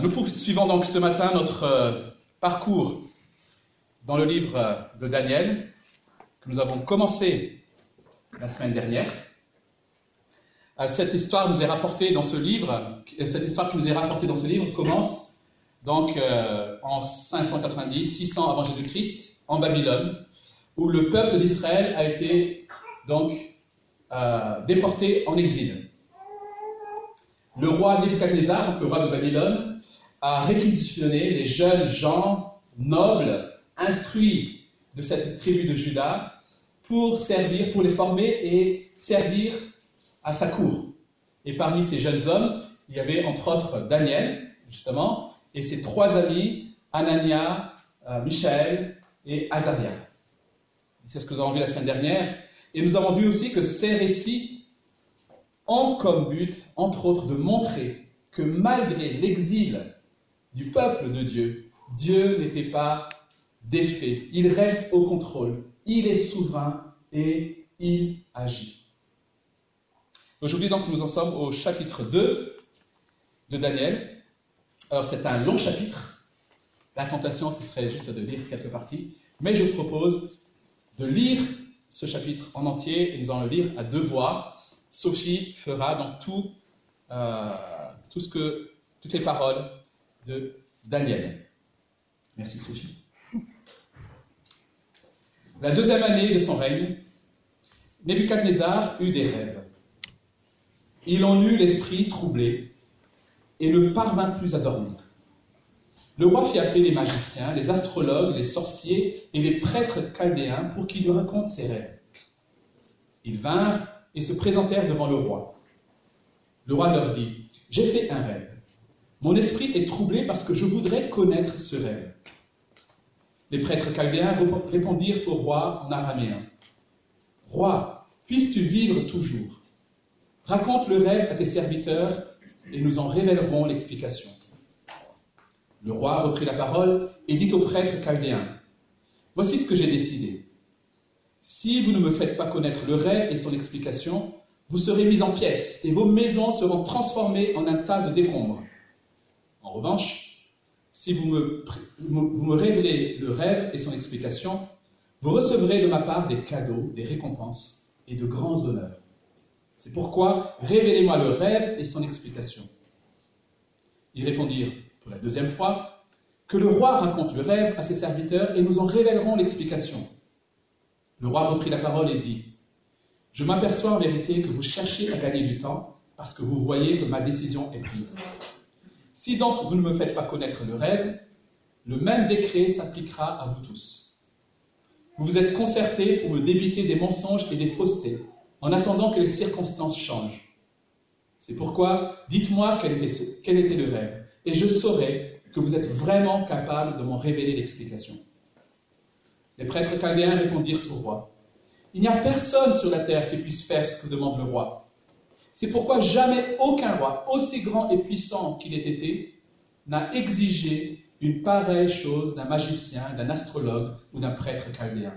Nous poursuivons donc ce matin notre euh, parcours dans le livre euh, de Daniel que nous avons commencé la semaine dernière. Euh, cette histoire nous est rapportée dans ce livre. Cette histoire qui nous est rapportée dans ce livre commence donc en 590, 600 avant Jésus-Christ, en Babylone, où le peuple d'Israël a été donc déporté en exil. Le roi Nebuchadnezzar, le roi de Babylone, à réquisitionner les jeunes gens nobles, instruits de cette tribu de Juda, pour servir, pour les former et servir à sa cour. Et parmi ces jeunes hommes, il y avait entre autres Daniel, justement, et ses trois amis, Anania, euh, Michael et Azaria. C'est ce que nous avons vu la semaine dernière. Et nous avons vu aussi que ces récits ont comme but, entre autres, de montrer que malgré l'exil du peuple de Dieu, Dieu n'était pas défait. Il reste au contrôle. Il est souverain et il agit. Aujourd'hui, donc, nous en sommes au chapitre 2 de Daniel. Alors, c'est un long chapitre. La tentation, ce serait juste de lire quelques parties. Mais je vous propose de lire ce chapitre en entier et nous allons le lire à deux voix. Sophie fera donc tout, euh, tout ce que, toutes les paroles de Daniel. Merci Sophie. La deuxième année de son règne, Nebuchadnezzar eut des rêves. Il en eut l'esprit troublé et ne parvint plus à dormir. Le roi fit appeler les magiciens, les astrologues, les sorciers et les prêtres chaldéens pour qu'ils lui racontent ses rêves. Ils vinrent et se présentèrent devant le roi. Le roi leur dit, J'ai fait un rêve. Mon esprit est troublé parce que je voudrais connaître ce rêve. Les prêtres chaldéens répondirent au roi en araméen. Roi, puisses-tu vivre toujours? Raconte le rêve à tes serviteurs et nous en révélerons l'explication. Le roi reprit la parole et dit aux prêtres chaldéens, Voici ce que j'ai décidé. Si vous ne me faites pas connaître le rêve et son explication, vous serez mis en pièces et vos maisons seront transformées en un tas de décombres. En revanche, si vous me, révélez le rêve et son explication, vous recevrez de ma part des cadeaux, des récompenses et de grands honneurs. C'est pourquoi révélez-moi le rêve et son explication. Ils répondirent pour la deuxième fois que le roi raconte le rêve à ses serviteurs et nous en révélerons l'explication. Le roi reprit la parole et dit Je m'aperçois en vérité que vous cherchez à gagner du temps parce que vous voyez que ma décision est prise. Si donc vous ne me faites pas connaître le rêve, le même décret s'appliquera à vous tous. Vous vous êtes concertés pour me débiter des mensonges et des faussetés, en attendant que les circonstances changent. C'est pourquoi dites-moi quel était, le rêve, et je saurai que vous êtes vraiment capable de m'en révéler l'explication. Les prêtres chaldéens répondirent au roi, Il n'y a personne sur la terre qui puisse faire ce que demande le roi. C'est pourquoi jamais aucun roi, aussi grand et puissant qu'il ait été, n'a exigé une pareille chose d'un magicien, d'un astrologue ou d'un prêtre chaldéen.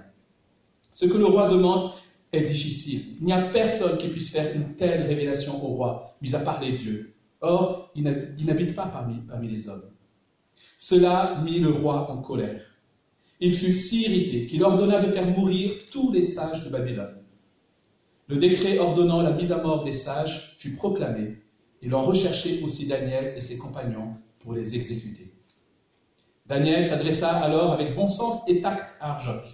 Ce que le roi demande est difficile. Il n'y a personne qui puisse faire une telle révélation au roi, mis à part les dieux. Or, il n'habite pas parmi, parmi les hommes. Cela mit le roi en colère. Il fut si irrité qu'il ordonna de faire mourir tous les sages de Babylone. Le décret ordonnant la mise à mort des sages fut proclamé, et l'on recherchait aussi Daniel et ses compagnons pour les exécuter. Daniel s'adressa alors avec bon sens et tact à Arjoc,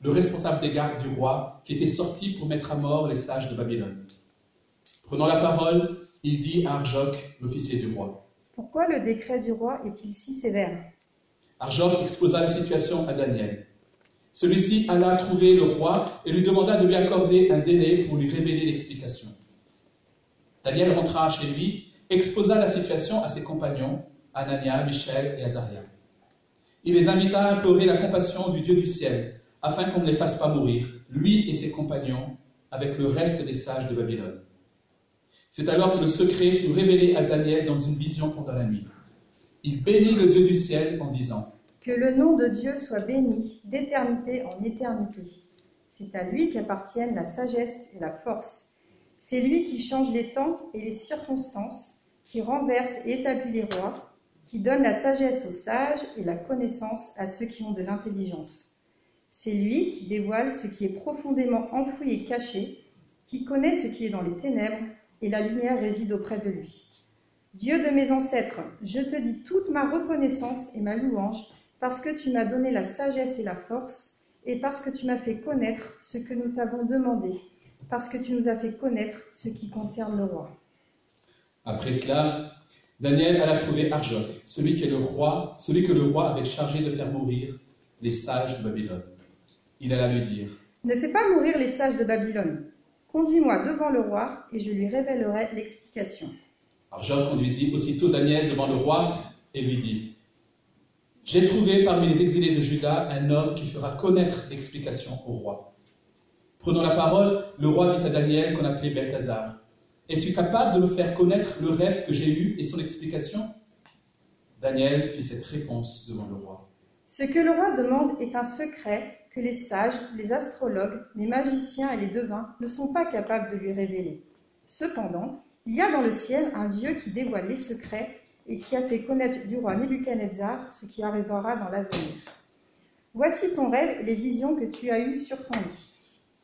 le responsable des gardes du roi, qui était sorti pour mettre à mort les sages de Babylone. Prenant la parole, il dit à Arjoc, l'officier du roi. Pourquoi le décret du roi est-il si sévère? Arjoc exposa la situation à Daniel. Celui-ci alla trouver le roi et lui demanda de lui accorder un délai pour lui révéler l'explication. Daniel rentra chez lui, exposa la situation à ses compagnons, Anania, Michel et Azaria. Il les invita à implorer la compassion du Dieu du ciel, afin qu'on ne les fasse pas mourir, lui et ses compagnons, avec le reste des sages de Babylone. C'est alors que le secret fut révélé à Daniel dans une vision pendant la nuit. Il bénit le Dieu du ciel en disant que le nom de Dieu soit béni d'éternité en éternité. C'est à lui qu'appartiennent la sagesse et la force. C'est lui qui change les temps et les circonstances, qui renverse et établit les rois. qui donne la sagesse aux sages et la connaissance à ceux qui ont de l'intelligence. C'est lui qui dévoile ce qui est profondément enfoui et caché, qui connaît ce qui est dans les ténèbres, et la lumière réside auprès de lui. Dieu de mes ancêtres, je te dis toute ma reconnaissance et ma louange, parce que tu m'as donné la sagesse et la force, et parce que tu m'as fait connaître ce que nous t'avons demandé, parce que tu nous as fait connaître ce qui concerne le roi. Après cela, Daniel alla trouver Arjoc, celui, qui est le roi, celui que le roi avait chargé de faire mourir les sages de Babylone. Il alla lui dire Ne fais pas mourir les sages de Babylone. Conduis-moi devant le roi et je lui révélerai l'explication. Arjoc conduisit aussitôt Daniel devant le roi et lui dit J'ai trouvé parmi les exilés de Juda un homme qui fera connaître l'explication au roi. Prenant la parole, le roi dit à Daniel, qu'on appelait Belthazar Es-tu capable de me faire connaître le rêve que j'ai lu et son explication? Daniel fit cette réponse devant le roi. Ce que le roi demande est un secret que les sages, les astrologues, les magiciens et les devins ne sont pas capables de lui révéler. Cependant, il y a dans le ciel un Dieu qui dévoile les secrets et qui a fait connaître du roi Nebuchadnezzar ce qui arrivera dans l'avenir. Voici ton rêve et les visions que tu as eues sur ton lit.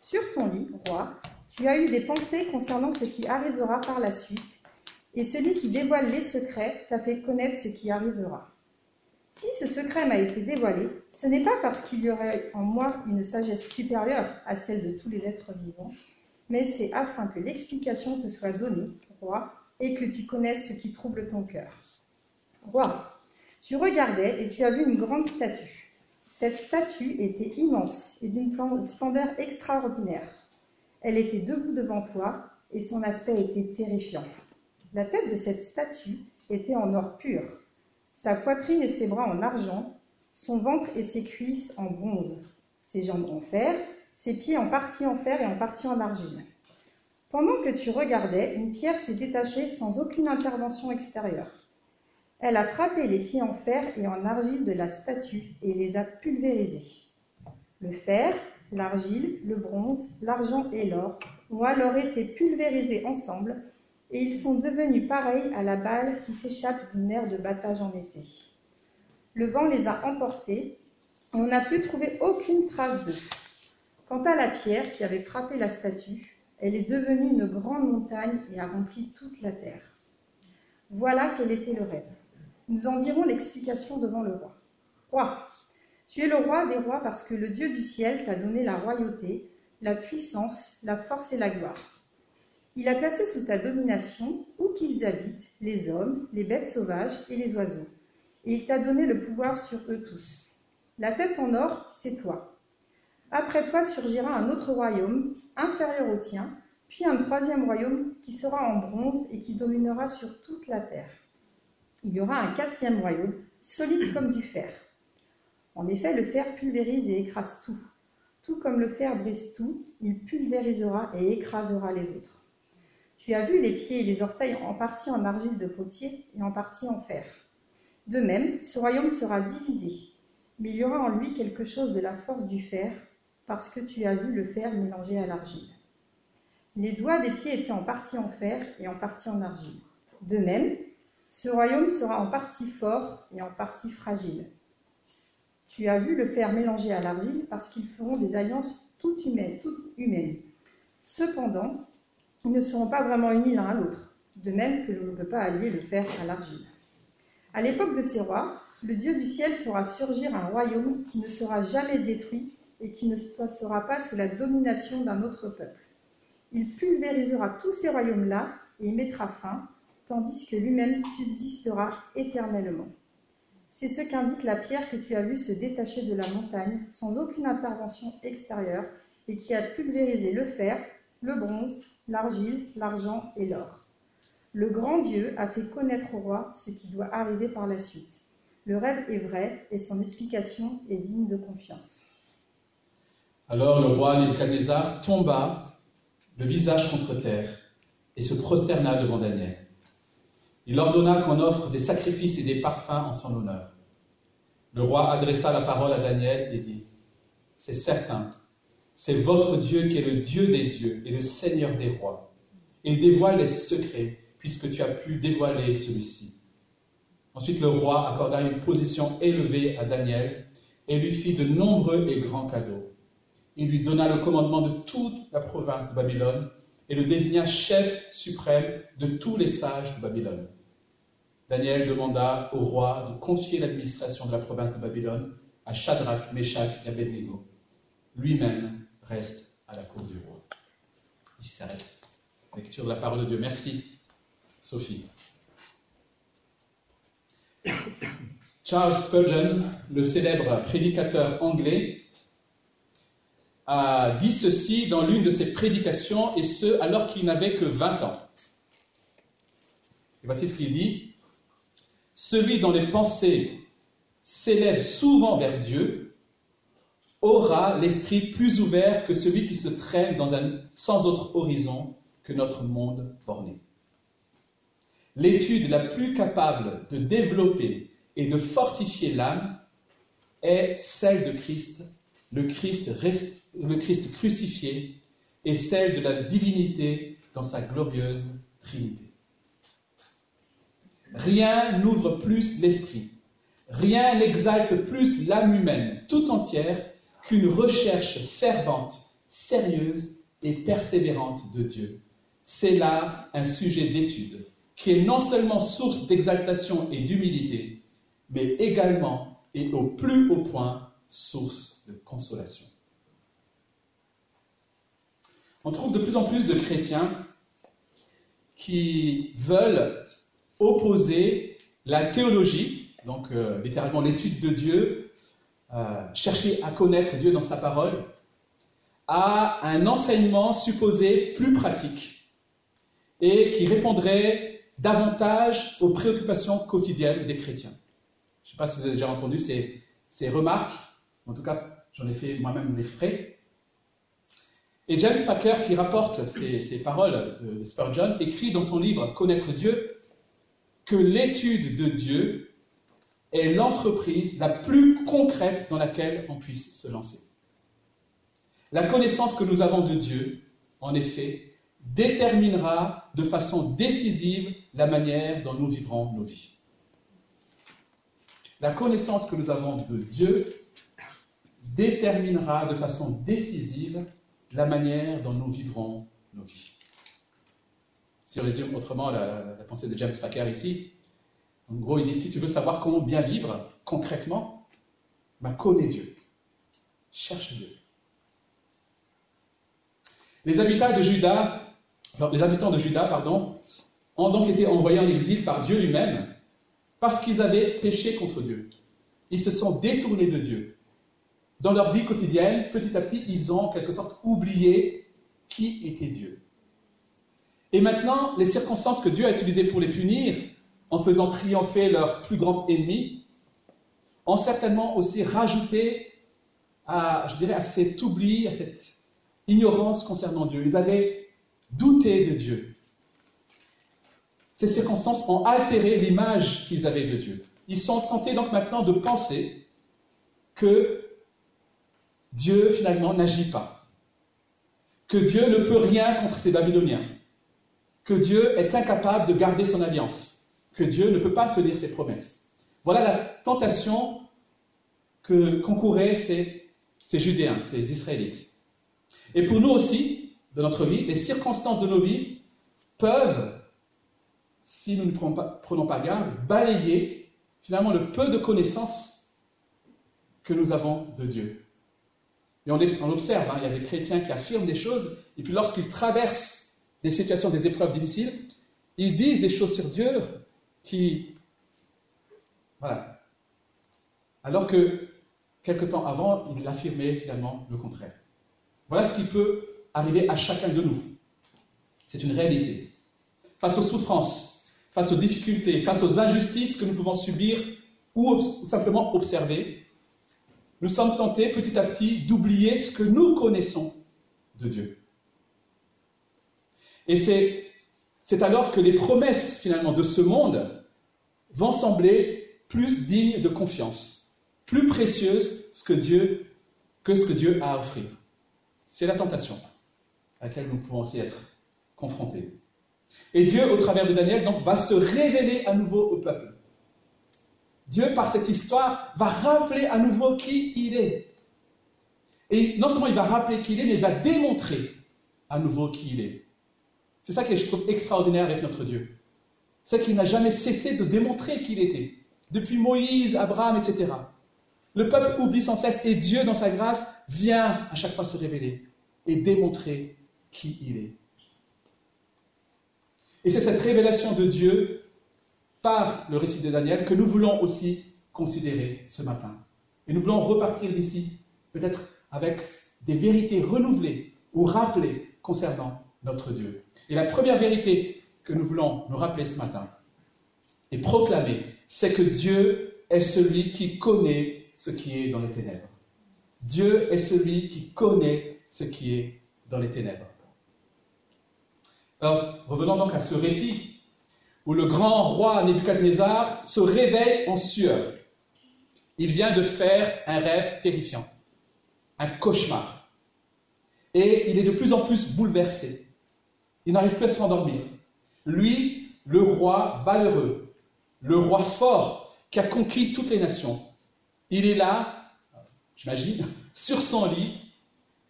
Sur ton lit, roi, tu as eu des pensées concernant ce qui arrivera par la suite, et celui qui dévoile les secrets t'a fait connaître ce qui arrivera. Si ce secret m'a été dévoilé, ce n'est pas parce qu'il y aurait en moi une sagesse supérieure à celle de tous les êtres vivants, mais c'est afin que l'explication te soit donnée, roi, et que tu connaisses ce qui trouble ton cœur. Roi, tu regardais et tu as vu une grande statue. Cette statue était immense et d'une splendeur extraordinaire. Elle était debout devant toi et son aspect était terrifiant. La tête de cette statue était en or pur, sa poitrine et ses bras en argent, son ventre et ses cuisses en bronze, ses jambes en fer, ses pieds en partie en fer et en partie en argile. Pendant que tu regardais, une pierre s'est détachée sans aucune intervention extérieure. Elle a frappé les pieds en fer et en argile de la statue et les a pulvérisés. Le fer, l'argile, le bronze, l'argent et l'or ont alors été pulvérisés ensemble et ils sont devenus pareils à la balle qui s'échappe d'une mer de battage en été. Le vent les a emportés et on n'a pu trouver aucune trace d'eux. Quant à la pierre qui avait frappé la statue, elle est devenue une grande montagne et a rempli toute la terre. Voilà quel était le rêve. Nous en dirons l'explication devant le roi. Roi, tu es le roi des rois parce que le Dieu du ciel t'a donné la royauté, la puissance, la force et la gloire. Il a placé sous ta domination, où qu'ils habitent, les hommes, les bêtes sauvages et les oiseaux. Et il t'a donné le pouvoir sur eux tous. La tête en or, c'est toi. Après toi surgira un autre royaume, inférieur au tien, puis un troisième royaume qui sera en bronze et qui dominera sur toute la terre. Il y aura un quatrième royaume, solide comme du fer. En effet, le fer pulvérise et écrase tout. Tout comme le fer brise tout, il pulvérisera et écrasera les autres. Tu as vu les pieds et les orteils en partie en argile de potier et en partie en fer. De même, ce royaume sera divisé, mais il y aura en lui quelque chose de la force du fer, parce que tu as vu le fer mélangé à l'argile. Les doigts des pieds étaient en partie en fer et en partie en argile. De même, ce royaume sera en partie fort et en partie fragile. Tu as vu le fer mélangé à l'argile parce qu'ils feront des alliances toutes humaines, toutes humaines. Cependant, ils ne seront pas vraiment unis l'un à l'autre, de même que l'on ne peut pas allier le fer à l'argile. À l'époque de ces rois, le Dieu du ciel fera surgir un royaume qui ne sera jamais détruit et qui ne passera pas sous la domination d'un autre peuple. Il pulvérisera tous ces royaumes-là et y mettra fin, tandis que lui-même subsistera éternellement. C'est ce qu'indique la pierre que tu as vue se détacher de la montagne sans aucune intervention extérieure et qui a pulvérisé le fer, le bronze, l'argile, l'argent et l'or. Le grand Dieu a fait connaître au roi ce qui doit arriver par la suite. Le rêve est vrai et son explication est digne de confiance. Alors le roi Nebuchadnezzar tomba, le visage contre terre, et se prosterna devant Daniel. Il ordonna qu'on offre des sacrifices et des parfums en son honneur. Le roi adressa la parole à Daniel et dit, C'est certain, c'est votre Dieu qui est le Dieu des dieux et le Seigneur des rois. Il dévoile les secrets, puisque tu as pu dévoiler celui-ci. Ensuite, le roi accorda une position élevée à Daniel et lui fit de nombreux et grands cadeaux. Il lui donna le commandement de toute la province de Babylone et le désigna chef suprême de tous les sages de Babylone. Daniel demanda au roi de confier l'administration de la province de Babylone à Shadrach, Meshach et Abednego. Lui-même reste à la cour du roi. Ici s'arrête. Lecture de la parole de Dieu. Merci, Sophie. Charles Spurgeon, le célèbre prédicateur anglais, a dit ceci dans l'une de ses prédications, et ce alors qu'il n'avait que 20 ans. Et voici ce qu'il dit. Celui dont les pensées s'élèvent souvent vers Dieu aura l'esprit plus ouvert que celui qui se traîne dans un sans autre horizon que notre monde borné. L'étude la plus capable de développer et de fortifier l'âme est celle de Christ, le Christ, crucifié, et celle de la divinité dans sa glorieuse Trinité. Rien n'ouvre plus l'esprit, rien n'exalte plus l'âme humaine tout entière qu'une recherche fervente, sérieuse et persévérante de Dieu. C'est là un sujet d'étude qui est non seulement source d'exaltation et d'humilité, mais également et au plus haut point source de consolation. On trouve de plus en plus de chrétiens qui veulent opposer la théologie, donc euh, littéralement l'étude de Dieu, euh, chercher à connaître Dieu dans sa parole, à un enseignement supposé plus pratique et qui répondrait davantage aux préoccupations quotidiennes des chrétiens. Je ne sais pas si vous avez déjà entendu ces, ces remarques, en tout cas j'en ai fait moi-même des frais. Et James Packer, qui rapporte ces, ces paroles de Spurgeon, écrit dans son livre Connaître Dieu que l'étude de Dieu est l'entreprise la plus concrète dans laquelle on puisse se lancer. La connaissance que nous avons de Dieu, en effet, déterminera de façon décisive la manière dont nous vivrons nos vies. La connaissance que nous avons de Dieu déterminera de façon décisive la manière dont nous vivrons nos vies. Si on résume autrement la, pensée de James Packer ici, en gros, il dit si tu veux savoir comment bien vivre concrètement, ben, connais Dieu. Cherche Dieu. Les habitants de Juda, les habitants de Juda, pardon, ont donc été envoyés en exil par Dieu lui-même parce qu'ils avaient péché contre Dieu. Ils se sont détournés de Dieu. Dans leur vie quotidienne, petit à petit, ils ont en quelque sorte oublié qui était Dieu. Et maintenant, les circonstances que Dieu a utilisées pour les punir, en faisant triompher leur plus grand ennemi, ont certainement aussi rajouté à, cet oubli, à cette ignorance concernant Dieu. Ils avaient douté de Dieu. Ces circonstances ont altéré l'image qu'ils avaient de Dieu. Ils sont tentés donc maintenant de penser que Dieu finalement n'agit pas, que Dieu ne peut rien contre ces Babyloniens, que Dieu est incapable de garder son alliance, que Dieu ne peut pas tenir ses promesses. Voilà la tentation que concouraient ces, Judéens, ces Israélites. Et pour nous aussi, de notre vie, les circonstances de nos vies peuvent, si nous ne prenons pas, prenons pas garde, balayer finalement le peu de connaissances que nous avons de Dieu. Et on, observe, hein, il y a des chrétiens qui affirment des choses, et puis lorsqu'ils traversent des situations, des épreuves difficiles, ils disent des choses sur Dieu qui... Voilà. Alors que, quelque temps avant, ils affirmaient finalement le contraire. Voilà ce qui peut arriver à chacun de nous. C'est une réalité. Face aux souffrances, face aux difficultés, face aux injustices que nous pouvons subir ou simplement observer, nous sommes tentés petit à petit d'oublier ce que nous connaissons de Dieu. Et c'est alors que les promesses finalement de ce monde vont sembler plus dignes de confiance, plus précieuses que, ce que Dieu a à offrir. C'est la tentation à laquelle nous pouvons aussi être confrontés. Et Dieu, au travers de Daniel, va se révéler à nouveau au peuple. Dieu, par cette histoire, va rappeler à nouveau qui il est. Et non seulement il va rappeler qui il est, mais il va démontrer à nouveau qui il est. C'est ça que je trouve extraordinaire avec notre Dieu. C'est qu'il n'a jamais cessé de démontrer qui il était. Depuis Moïse, Abraham, etc. Le peuple oublie sans cesse et Dieu, dans sa grâce, vient à chaque fois se révéler et démontrer qui il est. Et c'est cette révélation de Dieu par le récit de Daniel que nous voulons aussi considérer ce matin. Et nous voulons repartir d'ici peut-être avec des vérités renouvelées ou rappelées concernant notre Dieu. Et la première vérité que nous voulons nous rappeler ce matin et proclamer, c'est que Dieu est celui qui connaît ce qui est dans les ténèbres. Dieu est celui qui connaît ce qui est dans les ténèbres. Alors, revenons donc à ce récit où le grand roi Nebuchadnezzar se réveille en sueur. Il vient de faire un rêve terrifiant, un cauchemar. Et il est de plus en plus bouleversé. Il n'arrive plus à s'endormir. Lui, le roi valeureux, le roi fort qui a conquis toutes les nations, il est là, j'imagine, sur son lit,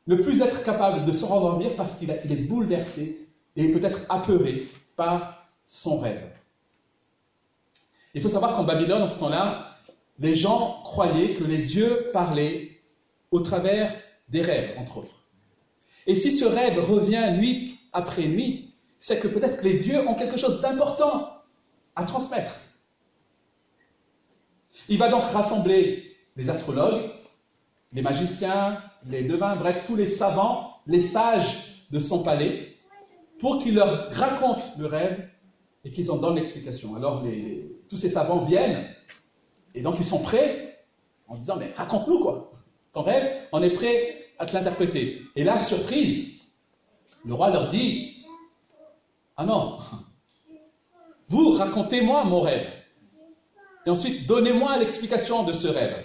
ne plus être capable de se rendormir parce qu'il est bouleversé et peut-être apeuré par son rêve. Il faut savoir qu'en Babylone, en ce temps-là, les gens croyaient que les dieux parlaient au travers des rêves, entre autres. Et si ce rêve revient nuit après nuit, c'est que peut-être que les dieux ont quelque chose d'important à transmettre. Il va donc rassembler les astrologues, les magiciens, les devins, bref, tous les savants, les sages de son palais, pour qu'ils leur racontent le rêve et qu'ils en donnent l'explication. Alors tous ces savants viennent et donc ils sont prêts en disant mais raconte-nous quoi. Ton rêve, on est prêt à te l'interpréter. Et là, surprise, le roi leur dit ah non, vous racontez-moi mon rêve. Et ensuite, donnez-moi l'explication de ce rêve.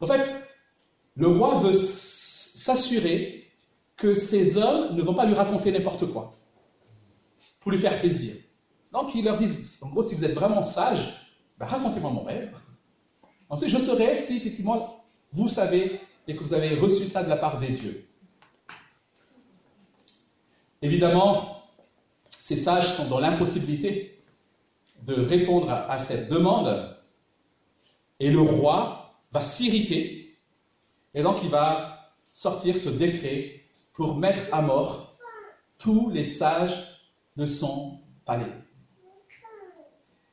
En fait, le roi veut s'assurer que ces hommes ne vont pas lui raconter n'importe quoi pour lui faire plaisir. Donc il leur dit, en gros, si vous êtes vraiment sage, ben, racontez-moi mon rêve. Ensuite, je saurai si effectivement vous savez et que vous avez reçu ça de la part des dieux. Évidemment, ces sages sont dans l'impossibilité de répondre à cette demande et le roi va s'irriter et donc il va sortir ce décret pour mettre à mort tous les sages de son palais.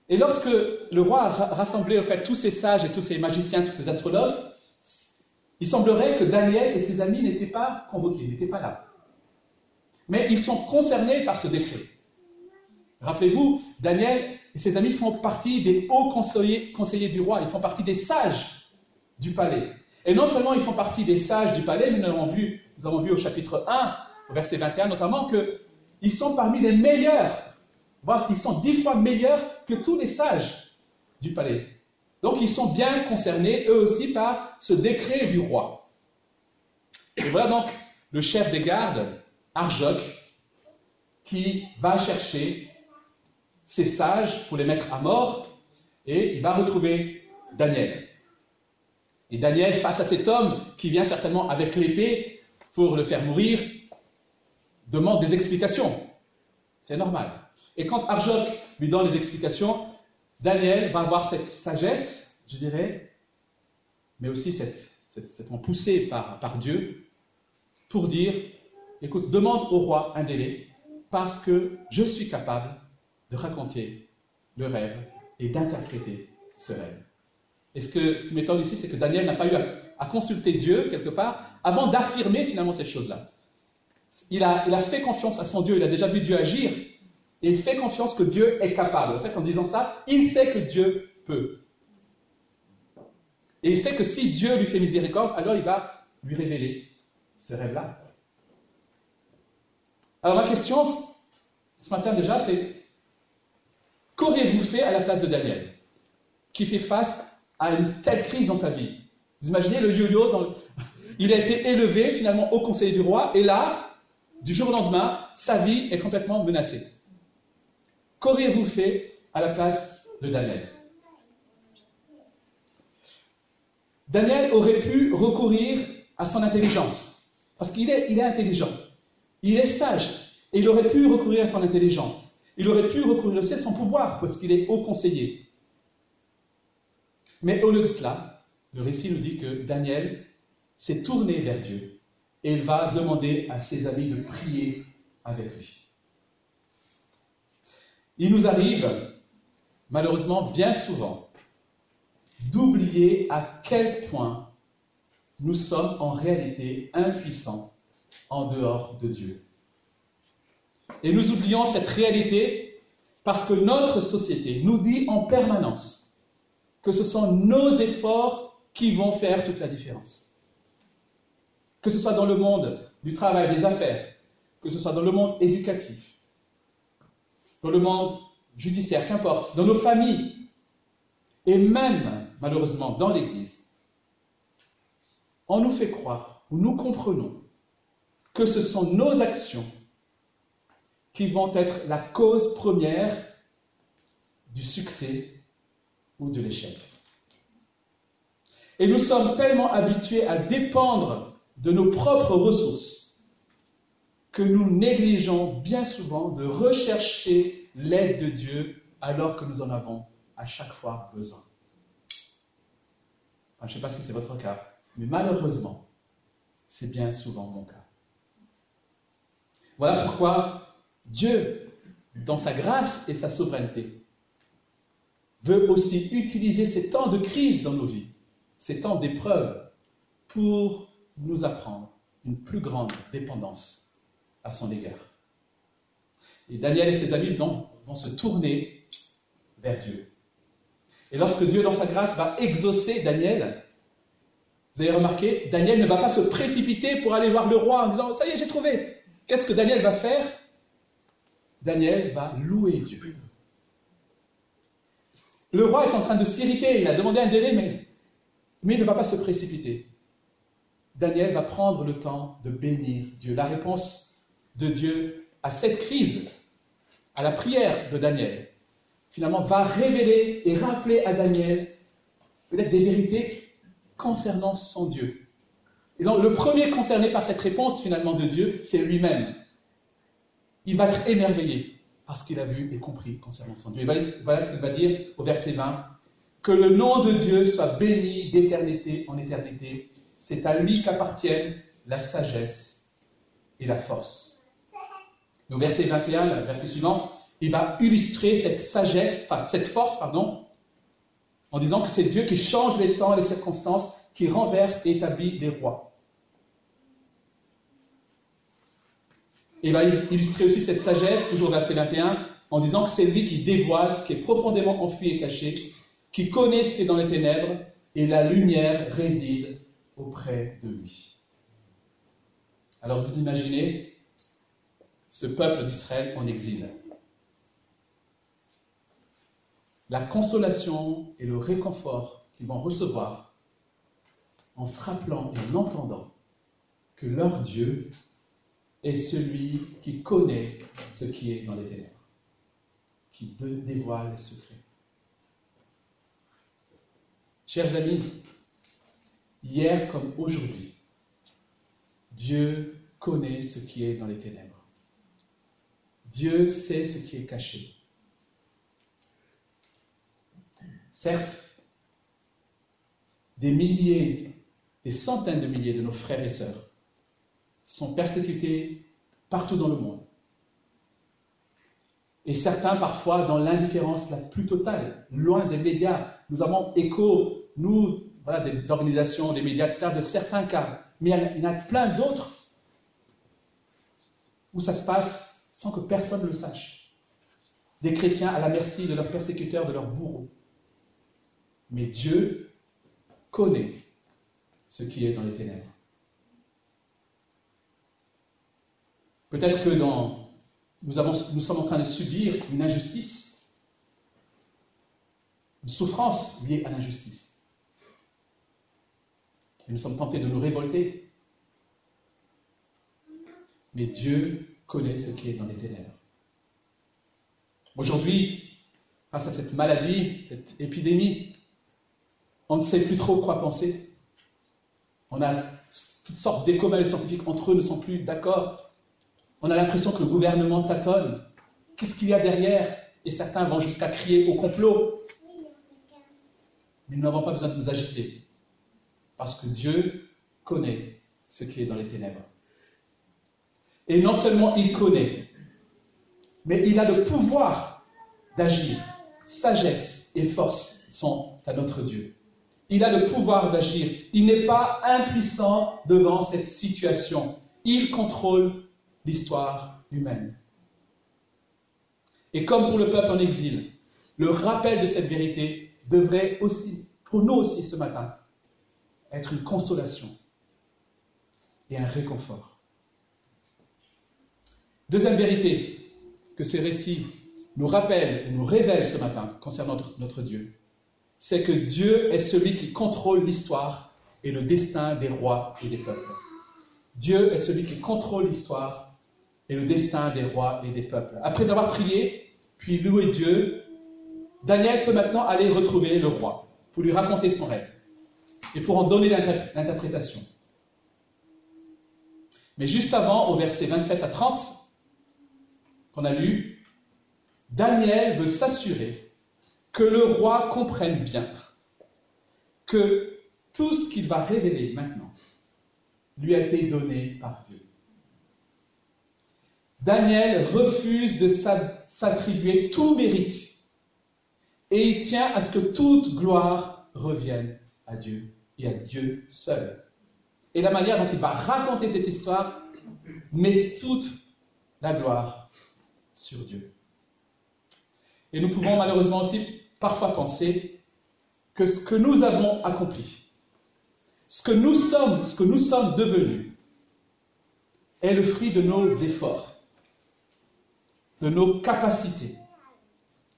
Et lorsque le roi a rassemblé en fait tous ces sages et tous ces magiciens, tous ces astrologues, il semblerait que Daniel et ses amis n'étaient pas convoqués, n'étaient pas là. Mais ils sont concernés par ce décret. Rappelez-vous, Daniel et ses amis font partie des hauts conseillers, conseillers du roi, ils font partie des sages du palais. Et non seulement ils font partie des sages du palais, nous avons vu, nous avons vu au chapitre 1, au verset 21 notamment, qu'ils sont parmi les meilleurs, voire ils sont dix fois meilleurs que tous les sages du palais. Donc ils sont bien concernés, eux aussi, par ce décret du roi. Et voilà donc le chef des gardes, Arjoc, qui va chercher ces sages pour les mettre à mort, et il va retrouver Daniel. Et Daniel, face à cet homme qui vient certainement avec l'épée pour le faire mourir, demande des explications. C'est normal. Et quand Arjoc lui donne des explications, Daniel va avoir cette sagesse, je dirais, mais aussi cette, cette, poussée par, par Dieu pour dire, écoute, demande au roi un délai parce que je suis capable de raconter le rêve et d'interpréter ce rêve. Et ce, que, ce qui m'étonne ici, c'est que Daniel n'a pas eu à, consulter Dieu, quelque part, avant d'affirmer finalement. Il a, il a fait confiance à son Dieu, il a déjà vu Dieu agir, et il fait confiance que Dieu est capable. En fait, en disant ça, il sait que Dieu peut. Et il sait que si Dieu lui fait miséricorde, alors il va lui révéler ce rêve-là. Alors ma question ce matin déjà, c'est qu'auriez-vous fait à la place de Daniel, qui fait face à une telle crise dans sa vie. Vous imaginez le yo-yo Il a été élevé finalement au conseil du roi, et là, du jour au lendemain, sa vie est complètement menacée. Qu'auriez-vous fait à la place de Daniel? Daniel aurait pu recourir à son intelligence, parce qu'il est, est intelligent, il est sage, et il aurait pu recourir à son intelligence. Il aurait pu recourir aussi à son pouvoir, parce qu'il est haut conseiller. Mais au lieu de cela, le récit nous dit que Daniel s'est tourné vers Dieu et il va demander à ses amis de prier avec lui. Il nous arrive, malheureusement bien souvent, d'oublier à quel point nous sommes en réalité impuissants en dehors de Dieu. Et nous oublions cette réalité parce que notre société nous dit en permanence que ce sont nos efforts qui vont faire toute la différence. Que ce soit dans le monde du travail, des affaires, que ce soit dans le monde éducatif, dans le monde judiciaire, qu'importe, dans nos familles, et même, malheureusement, dans l'Église, on nous fait croire, ou nous comprenons, que ce sont nos actions qui vont être la cause première du succès ou de l'échec. Et nous sommes tellement habitués à dépendre de nos propres ressources que nous négligeons bien souvent de rechercher l'aide de Dieu alors que nous en avons à chaque fois besoin. je ne sais pas si c'est votre cas, mais malheureusement, c'est bien souvent mon cas. Voilà pourquoi Dieu, dans sa grâce et sa souveraineté, veut aussi utiliser ces temps de crise dans nos vies, ces temps d'épreuve, pour nous apprendre une plus grande dépendance à son égard. Et Daniel et ses amis vont, vont se tourner vers Dieu. Et lorsque Dieu, dans sa grâce, va exaucer Daniel, vous avez remarqué, Daniel ne va pas se précipiter pour aller voir le roi en disant Ça y est, j'ai trouvé. Qu'est-ce que Daniel va faire? Daniel va louer Dieu. Le roi est en train de s'irriter, il a demandé un délai, mais, mais il ne va pas se précipiter. Daniel va prendre le temps de bénir Dieu. La réponse de Dieu à cette crise, à la prière de Daniel, finalement va révéler et rappeler à Daniel peut-être des vérités concernant son Dieu. Et donc le premier concerné par cette réponse finalement de Dieu, c'est lui-même il va être émerveillé parce qu'il a vu et compris concernant son Dieu. Et voilà ce qu'il va dire au verset 20. Que le nom de Dieu soit béni d'éternité en éternité. C'est à lui qu'appartiennent la sagesse et la force. Au verset 21, le verset suivant, il va illustrer cette sagesse, enfin, cette force, pardon, en disant que c'est Dieu qui change les temps et les circonstances, qui renverse et établit les rois. Il va illustrer aussi cette sagesse, toujours verset 21, en disant que c'est lui qui dévoile ce qui est profondément enfui et caché, qui connaît ce qui est dans les ténèbres, et la lumière réside auprès de lui. Alors vous imaginez ce peuple d'Israël en exil. La consolation et le réconfort qu'ils vont recevoir en se rappelant et en entendant que leur Dieu est celui qui connaît ce qui est dans les ténèbres, qui dévoile les secrets. Chers amis, hier comme aujourd'hui, Dieu connaît ce qui est dans les ténèbres. Dieu sait ce qui est caché. Certes, des milliers, des centaines de milliers de nos frères et sœurs sont persécutés partout dans le monde. Et certains, parfois, dans l'indifférence la plus totale, loin des médias. Nous avons écho, nous, des organisations, des médias, etc., de certains cas. Mais il y en a plein d'autres où ça se passe sans que personne ne le sache. Des chrétiens à la merci de leurs persécuteurs, de leurs bourreaux. Mais Dieu connaît ce qui est dans les ténèbres. Peut-être que nous, sommes en train de subir une injustice, une souffrance liée à l'injustice. Et nous sommes tentés de nous révolter. Mais Dieu connaît ce qui est dans les ténèbres. Aujourd'hui, face à cette maladie, cette épidémie. On ne sait plus trop quoi penser. On a toutes sortes d'écoles scientifiques entre eux ne sont plus d'accord. On a l'impression que le gouvernement tâtonne. Qu'est-ce qu'il y a derrière? Et certains vont jusqu'à crier au complot. Mais nous n'avons pas besoin de nous agiter. Parce que Dieu connaît ce qui est dans les ténèbres. Et non seulement il connaît, mais il a le pouvoir d'agir. Sagesse et force sont à notre Dieu. Il a le pouvoir d'agir. Il n'est pas impuissant devant cette situation. Il contrôle l'histoire humaine. Et comme pour le peuple en exil, le rappel de cette vérité devrait aussi, pour nous aussi ce matin, être une consolation et un réconfort. Deuxième vérité que ces récits nous rappellent nous révèlent ce matin concernant notre, notre Dieu, c'est que Dieu est celui qui contrôle l'histoire et le destin des rois et des peuples. Dieu est celui qui contrôle l'histoire et le destin des rois et des peuples. Après avoir prié, puis loué Dieu, Daniel peut maintenant aller retrouver le roi pour lui raconter son rêve et pour en donner l'interprétation. Mais juste avant, au verset 27 à 30, qu'on a lu, Daniel veut s'assurer que le roi comprenne bien que tout ce qu'il va révéler maintenant lui a été donné par Dieu. Daniel refuse de s'attribuer tout mérite et il tient à ce que toute gloire revienne à Dieu et à Dieu seul. Et la manière dont il va raconter cette histoire met toute la gloire sur Dieu. Et nous pouvons malheureusement aussi parfois penser que ce que nous avons accompli, ce que nous sommes, ce que nous sommes devenus, est le fruit de nos efforts, de nos capacités,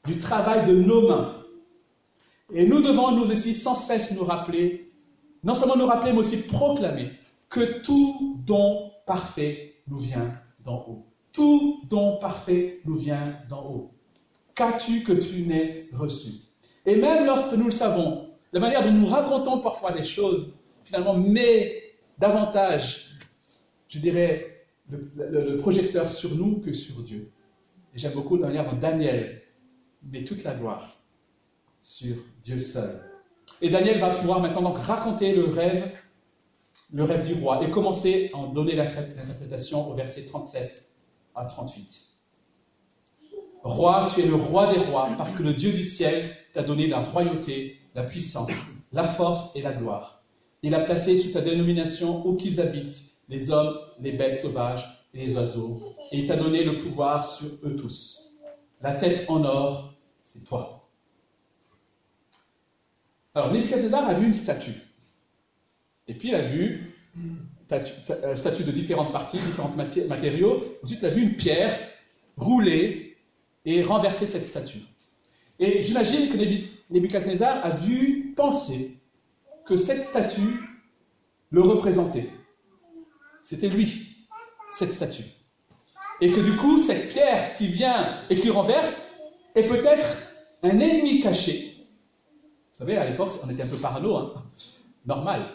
du travail de nos mains. Et nous devons nous aussi sans cesse nous rappeler, non seulement nous rappeler, mais aussi proclamer que tout don parfait nous vient d'en haut. Tout don parfait nous vient d'en haut. Qu'as-tu que tu n'aies reçu? Et même lorsque nous le savons, la manière dont nous racontons parfois les choses, finalement, met davantage, je dirais, le, projecteur sur nous que sur Dieu. J'aime beaucoup la manière dont Daniel met toute la gloire sur Dieu seul. Et Daniel va pouvoir maintenant raconter le rêve, le rêve du roi, et commencer à en donner l'interprétation au verset 37 à 38. Roi, tu es le roi des rois, parce que le Dieu du ciel t'a donné la royauté, la puissance, la force et la gloire. Il a placé sous ta dénomination où qu'ils habitent les hommes, les bêtes sauvages et les oiseaux, et t'a donné le pouvoir sur eux tous. La tête en or, c'est toi. Alors, Nebuchadnezzar a vu une statue. Et puis, il a vu une statue de différentes parties, différents matériaux. Ensuite, il a vu une pierre rouler et renverser cette statue. Et j'imagine que Nebuchadnezzar a dû penser que cette statue le représentait. C'était lui, cette statue. Et que du coup, cette pierre qui vient et qui renverse est peut-être un ennemi caché. Vous savez, à l'époque, on était un peu parano, hein normal.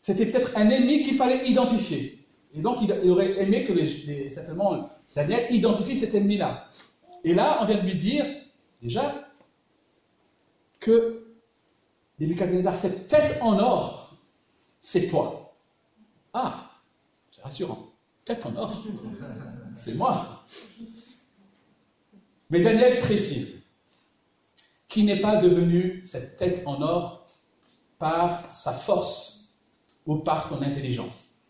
C'était peut-être un ennemi qu'il fallait identifier. Et donc, il aurait aimé que les, certainement Daniel identifie cet ennemi-là. Et là, on vient de lui dire, déjà, que Nebuchadnezzar, cette tête en or, c'est toi. Ah, c'est rassurant. Tête en or, c'est moi. Mais Daniel précise qu'il n'est pas devenu cette tête en or par sa force ou par son intelligence.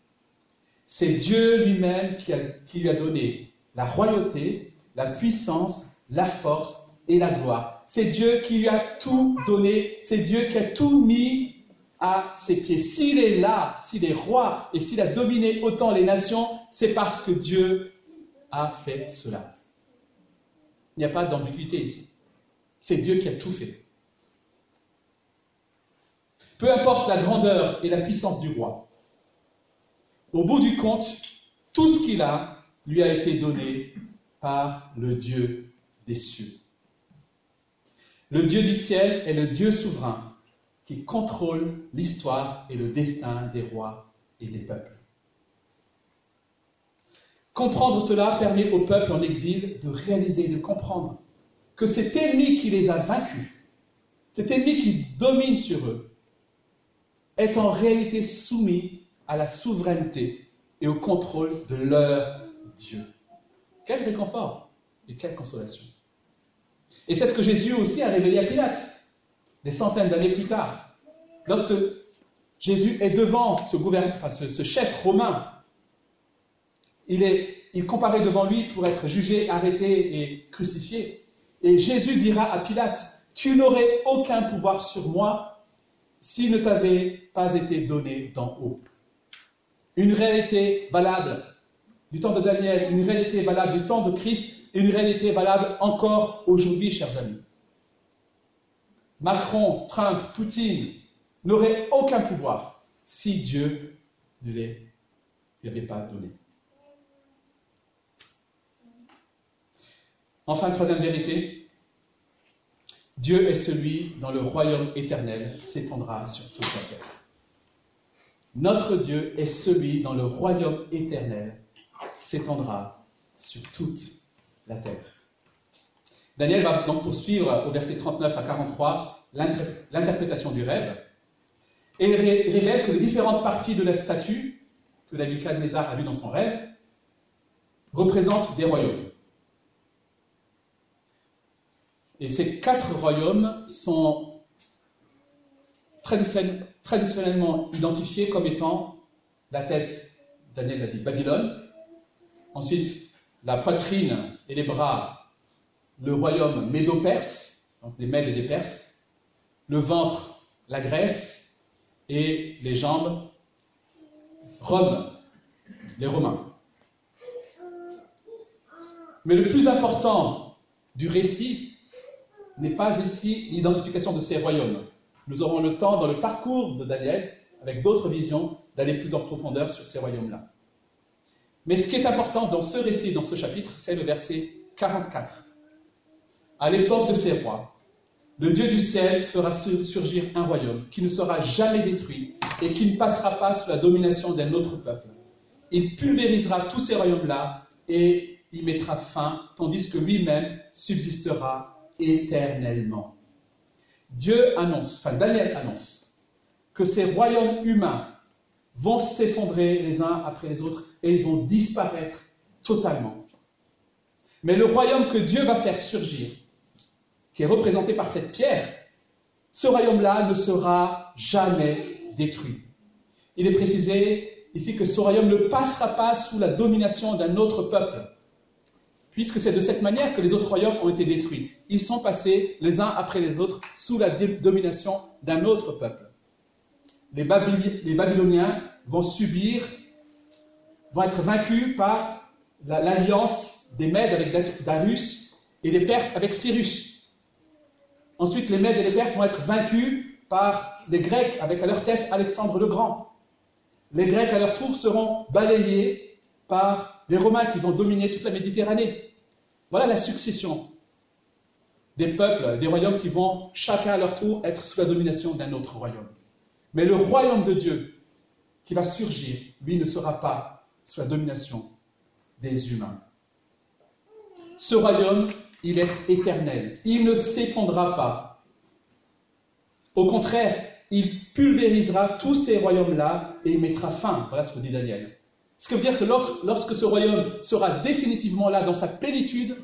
C'est Dieu lui-même qui, qui, lui a donné la royauté, la puissance, la force et la gloire. C'est Dieu qui lui a tout donné, c'est Dieu qui a tout mis à ses pieds. S'il est là, s'il est roi et s'il a dominé autant les nations, c'est parce que Dieu a fait cela. Il n'y a pas d'ambiguïté ici. C'est Dieu qui a tout fait. Peu importe la grandeur et la puissance du roi, au bout du compte, tout ce qu'il a lui a été donné par le Dieu des cieux. Le Dieu du ciel est le Dieu souverain qui contrôle l'histoire et le destin des rois et des peuples. Comprendre cela permet au peuple en exil de réaliser, de comprendre que cet ennemi qui les a vaincus, cet ennemi qui domine sur eux, est en réalité soumis à la souveraineté et au contrôle de leur Dieu. Quel réconfort et quelle consolation. Et c'est ce que Jésus aussi a révélé à Pilate, des centaines d'années plus tard, lorsque Jésus est devant ce, ce chef romain il, est, il devant lui pour être jugé, arrêté et crucifié. Et Jésus dira à Pilate, tu n'aurais aucun pouvoir sur moi s'il ne t'avait pas été donné d'en haut. Une réalité valable du temps de Daniel, une réalité valable du temps de Christ et une réalité valable encore aujourd'hui, chers amis. Macron, Trump, Poutine n'auraient aucun pouvoir si Dieu ne les avait pas donné. Enfin, troisième vérité, Dieu est celui dont le royaume éternel s'étendra sur toute la terre. Notre Dieu est celui dont le royaume éternel s'étendra sur toute la terre. Daniel va donc poursuivre au verset 39 à 43 l'interprétation du rêve et il révèle que les différentes parties de la statue que Nebuchadnezzar a vue dans son rêve représentent des royaumes. Et ces quatre royaumes sont traditionnellement identifiés comme étant la tête, Daniel l'a dit, Babylone. Ensuite, la poitrine et les bras, le royaume médo-perse, donc des Mèdes et des Perses. Le ventre, la Grèce. Et les jambes, Rome, les Romains. Mais le plus important du récit n'est pas ici l'identification de ces royaumes. Nous aurons le temps, dans le parcours de Daniel, avec d'autres visions, d'aller plus en profondeur sur ces royaumes-là. Mais ce qui est important dans ce récit, dans ce chapitre, c'est le verset 44. À l'époque de ces rois, le Dieu du ciel fera surgir un royaume qui ne sera jamais détruit et qui ne passera pas sous la domination d'un autre peuple. Il pulvérisera tous ces royaumes-là et y mettra fin, tandis que lui-même subsistera éternellement. Dieu annonce, enfin Daniel annonce, que ces royaumes humains vont s'effondrer les uns après les autres et ils vont disparaître totalement. Mais le royaume que Dieu va faire surgir, qui est représenté par cette pierre, ce royaume-là ne sera jamais détruit. Il est précisé ici que ce royaume ne passera pas sous la domination d'un autre peuple puisque c'est de cette manière que les autres royaumes ont été détruits. Ils sont passés les uns après les autres sous la domination d'un autre peuple. Les, Babyloniens vont subir, vont être vaincus par l'alliance des Mèdes avec Darius et des Perses avec Cyrus. Ensuite, les Mèdes et les Perses vont être vaincus par les Grecs avec à leur tête Alexandre le Grand. Les Grecs, à leur tour, seront balayés par les Romains qui vont dominer toute la Méditerranée. Voilà la succession des peuples, des royaumes qui vont chacun à leur tour être sous la domination d'un autre royaume. Mais le royaume de Dieu qui va surgir, lui, ne sera pas sous la domination des humains. Ce royaume, il est éternel. Il ne s'effondrera pas. Au contraire, il pulvérisera tous ces royaumes-là et il mettra fin. Voilà ce que dit Daniel. Ce qui veut dire que lorsque ce royaume sera définitivement là dans sa plénitude,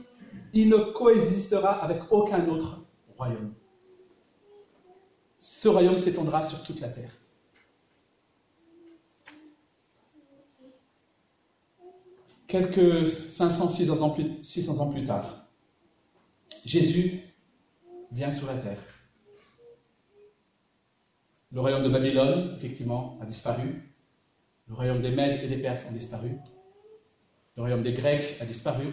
il ne coexistera avec aucun autre royaume. Ce royaume s'étendra sur toute la terre. Quelques 500, 600 ans plus, 600 ans plus tard, Jésus vient sur la terre. Le royaume de Babylone, effectivement, a disparu. Le royaume des Mèdes et des Perses ont disparu. Le royaume des Grecs a disparu.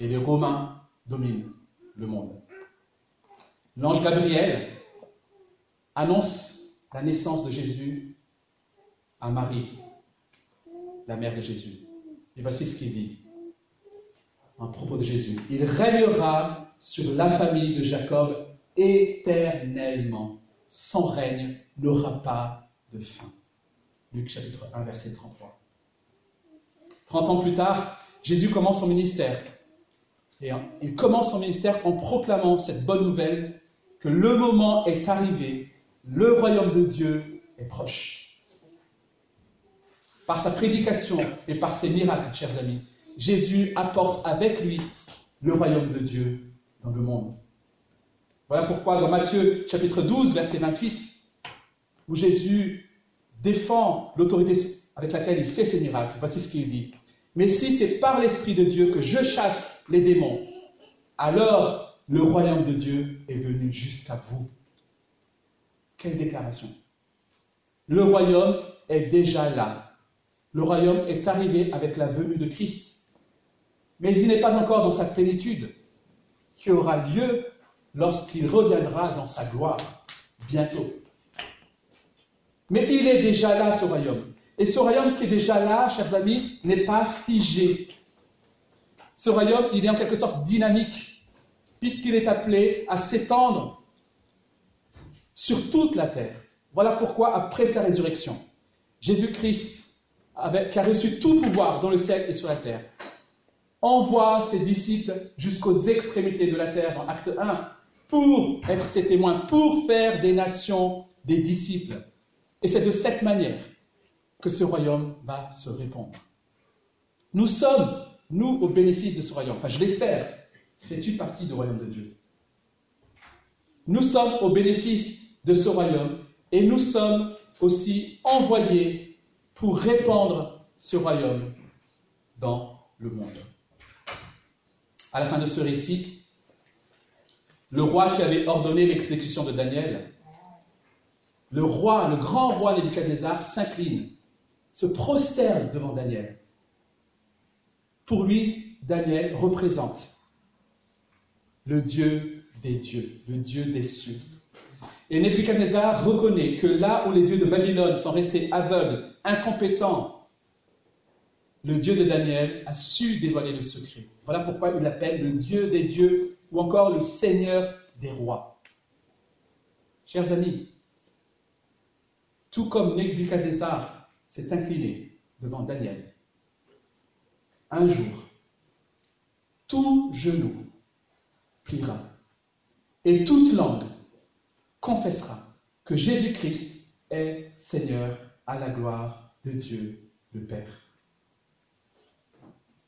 Et les Romains dominent le monde. L'ange Gabriel annonce la naissance de Jésus à Marie, la mère de Jésus. Et voici ce qu'il dit à propos de Jésus. Il régnera sur la famille de Jacob éternellement. Son règne n'aura pas de fin. Luc chapitre 1, verset 33. 30 ans plus tard, Jésus commence son ministère. Et il commence son ministère en proclamant cette bonne nouvelle que le moment est arrivé, le royaume de Dieu est proche. Par sa prédication et par ses miracles, chers amis, Jésus apporte avec lui le royaume de Dieu dans le monde. Voilà pourquoi dans Matthieu chapitre 12, verset 28, où Jésus défend l'autorité avec laquelle il fait ses miracles, voici ce qu'il dit. Mais si c'est par l'Esprit de Dieu que je chasse les démons, alors le royaume de Dieu est venu jusqu'à vous. Quelle déclaration. Le royaume est déjà là. Le royaume est arrivé avec la venue de Christ. Mais il n'est pas encore dans sa plénitude, qui aura lieu lorsqu'il reviendra dans sa gloire, bientôt. Mais il est déjà là, ce royaume. Et ce royaume qui est déjà là, chers amis, n'est pas figé. Ce royaume, il est en quelque sorte dynamique, puisqu'il est appelé à s'étendre sur toute la terre. Voilà pourquoi, après sa résurrection, Jésus-Christ, qui a reçu tout pouvoir dans le ciel et sur la terre, envoie ses disciples jusqu'aux extrémités de la terre dans Acte 1 pour être ses témoins, pour faire des nations des disciples. Et c'est de cette manière que ce royaume va se répandre. Nous sommes, nous, au bénéfice de ce royaume. Enfin, je l'espère. Fais-tu partie du royaume de Dieu? Nous sommes au bénéfice de ce royaume et nous sommes aussi envoyés pour répandre ce royaume dans le monde. À la fin de ce récit, le roi qui avait ordonné l'exécution de Daniel, le roi, le grand roi Nebuchadnezzar s'incline, se prosterne devant Daniel. Pour lui, Daniel représente le Dieu des dieux, le Dieu des cieux. Et Nebuchadnezzar reconnaît que là où les dieux de Babylone sont restés aveugles, incompétents, le Dieu de Daniel a su dévoiler le secret. Voilà pourquoi il l'appelle le Dieu des dieux ou encore le Seigneur des rois. Chers amis, tout comme Nebuchadnezzar s'est incliné devant Daniel, un jour, tout genou pliera et toute langue confessera que Jésus-Christ est Seigneur à la gloire de Dieu le Père.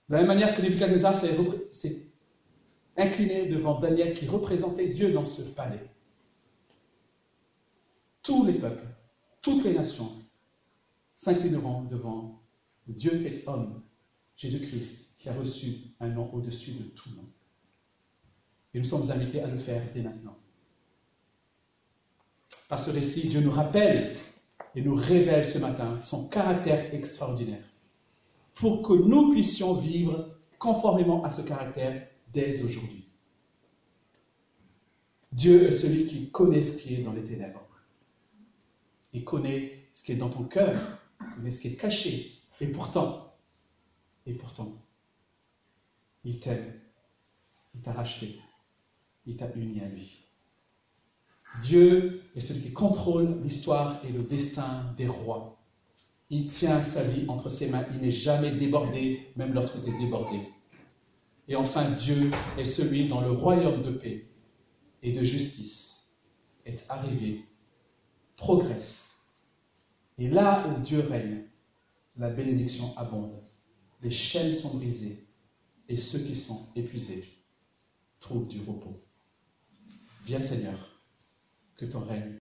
De la même manière que Nebuchadnezzar s'est incliné devant Daniel qui représentait Dieu dans ce palais. Tous les peuples, toutes les nations s'inclineront devant le Dieu fait homme, Jésus-Christ, qui a reçu un nom au-dessus de tout nom. Et nous sommes invités à le faire dès maintenant. Par ce récit, Dieu nous rappelle et nous révèle ce matin son caractère extraordinaire pour que nous puissions vivre conformément à ce caractère dès aujourd'hui. Dieu est celui qui connaît ce qui est dans les ténèbres. Il connaît ce qui est dans ton cœur, il connaît ce qui est caché. Et pourtant, et pourtant, il t'aime, il t'a racheté, il t'a uni à lui. Dieu est celui qui contrôle l'histoire et le destin des rois. Il tient sa vie entre ses mains, il n'est jamais débordé, même lorsque tu es débordé. Et enfin, Dieu est celui dont le royaume de paix et de justice est arrivé, progresse. Et là où Dieu règne, la bénédiction abonde. Les chaînes sont brisées et ceux qui sont épuisés trouvent du repos. Viens Seigneur, que ton règne